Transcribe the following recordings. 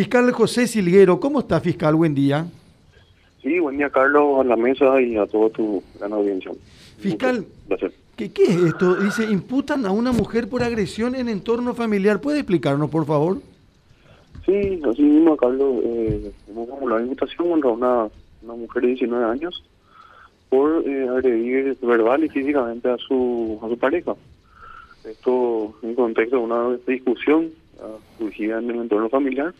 Fiscal José Silguero, ¿cómo está, fiscal? Buen día. Sí, buen día, Carlos, a la mesa y a toda tu gran audiencia. Fiscal, ¿qué, ¿qué, es esto? Dice, imputan a una mujer por agresión en entorno familiar. ¿Puede explicarnos, por favor? Sí, así mismo, Carlos, eh, hemos la imputación contra una, una mujer de 19 años por eh, agredir verbal y físicamente a su, a su pareja. Esto en contexto de una discusión uh, surgida en el entorno familiar.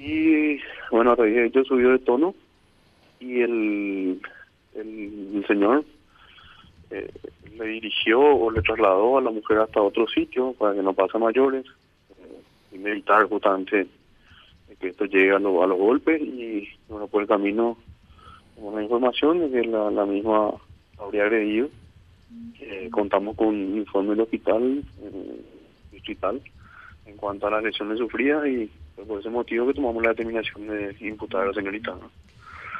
Y bueno, a raíz de ello subió de tono y el, el, señor eh, le dirigió o le trasladó a la mujer hasta otro sitio para que no pase mayores. Eh, y evitar justamente que esto llegue a, a los golpes y bueno por el camino una información de que la, la misma habría agredido eh, contamos con un informe del hospital eh, distrital en cuanto a las lesiones sufridas y por ese motivo que tomamos la determinación de imputar a la señorita ¿no?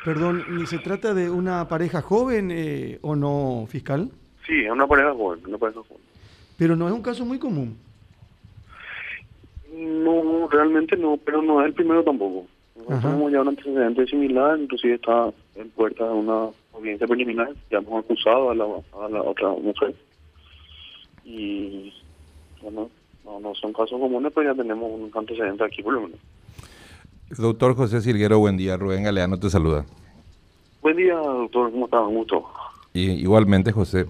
Perdón, ¿se trata de una pareja joven eh, o no, fiscal? Sí, es una pareja joven, una pareja joven. Pero no es un caso muy común. No, realmente no, pero no es el primero tampoco. Tenemos ya un antecedente similar, inclusive está en puerta de una audiencia preliminar, ya hemos acusado a la, a la otra mujer. Y bueno, no, no son casos comunes, pero ya tenemos un antecedente aquí por lo menos. Doctor José Silguero, buen día. Rubén Galeano te saluda. Buen día, doctor. ¿Cómo está? Mucho. Y, igualmente, José.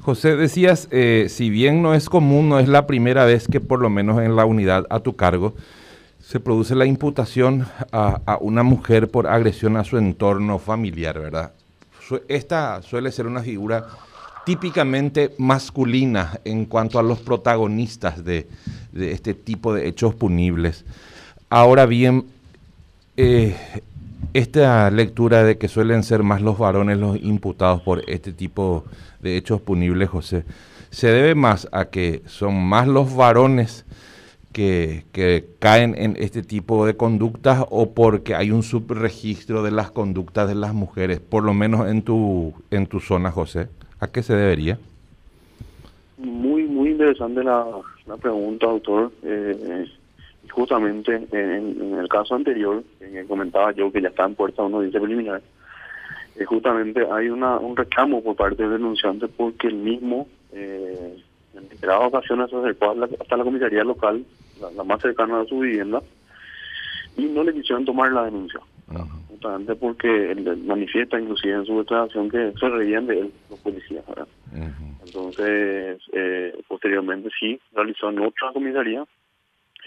José, decías, eh, si bien no es común, no es la primera vez que por lo menos en la unidad a tu cargo se produce la imputación a, a una mujer por agresión a su entorno familiar, ¿verdad? Esta suele ser una figura típicamente masculina en cuanto a los protagonistas de, este tipo de hechos punibles. Ahora bien, eh, esta lectura de que suelen ser más los varones los imputados por este tipo de hechos punibles, José, se debe más a que son más los varones que, que, caen en este tipo de conductas o porque hay un subregistro de las conductas de las mujeres, por lo menos en tu, en tu zona, José? ¿A qué se debería? Muy, muy interesante la, la pregunta, doctor. Eh, justamente en, el caso anterior, que comentaba yo que ya está en puerta una audiencia preliminar, eh, justamente hay una, un reclamo por parte del denunciante porque el mismo, eh, en reiteradas ocasiones, se acercó hasta la comisaría local, la, más cercana a su vivienda, y no le quisieron tomar la denuncia. Justamente porque él manifiesta inclusive en su declaración que se reían de él los policías. Entonces, eh, posteriormente sí, realizó en otra comisaría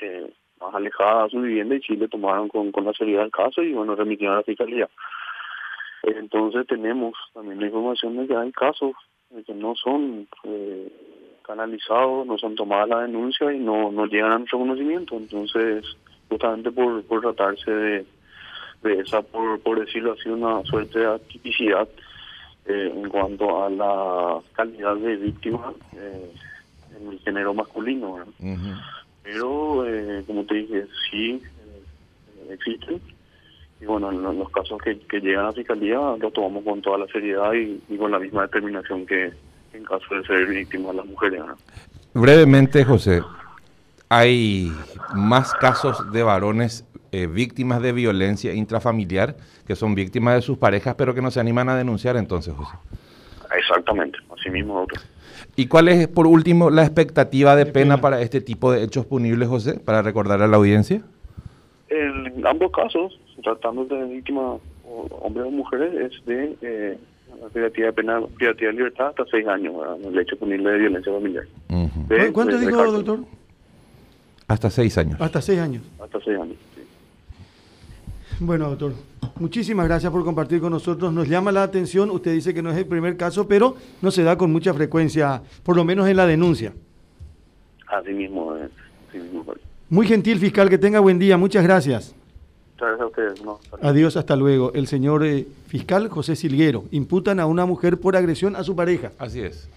eh, más alejada a su vivienda y sí le tomaron con, con la seriedad el caso y bueno, remitieron a la fiscalía. Entonces tenemos también la información de que hay casos que no son eh, canalizados, no son tomadas la denuncia y no, no llegan a nuestro conocimiento. Entonces, justamente por, por tratarse de, de esa, por, por decirlo así, una suerte de atipicidad eh, en cuanto a la calidad de víctima eh, en el género masculino. Pero, eh, como te dije, sí eh, existen. Y bueno, en los casos que, llegan a la fiscalía lo tomamos con toda la seriedad y, con la misma determinación que en caso de ser víctimas las mujeres. Brevemente, José, ¿hay más casos de varones eh, víctimas de violencia intrafamiliar que son víctimas de sus parejas pero que no se animan a denunciar entonces, José? Exactamente, así mismo, doctor. ¿Y cuál es, por último, la expectativa de pena para este tipo de hechos punibles, José, para recordar a la audiencia? En ambos casos, tratando de víctimas hombres o mujeres, es de eh, de pena, privativa de libertad hasta seis años, en el hecho punible de violencia familiar. ¿Cuánto dijo, doctor? Hasta seis años. Hasta seis años. Hasta seis años, sí. Bueno, doctor, muchísimas gracias por compartir con nosotros. Nos llama la atención, usted dice que no es el primer caso, pero no se da con mucha frecuencia, por lo menos en la denuncia. Así mismo, eh, así mismo. Muy gentil fiscal, que tenga buen día, muchas gracias. Muchas gracias a ustedes. Adiós, hasta luego. El señor eh, fiscal José Silguero, imputan a una mujer por agresión a su pareja. Así es.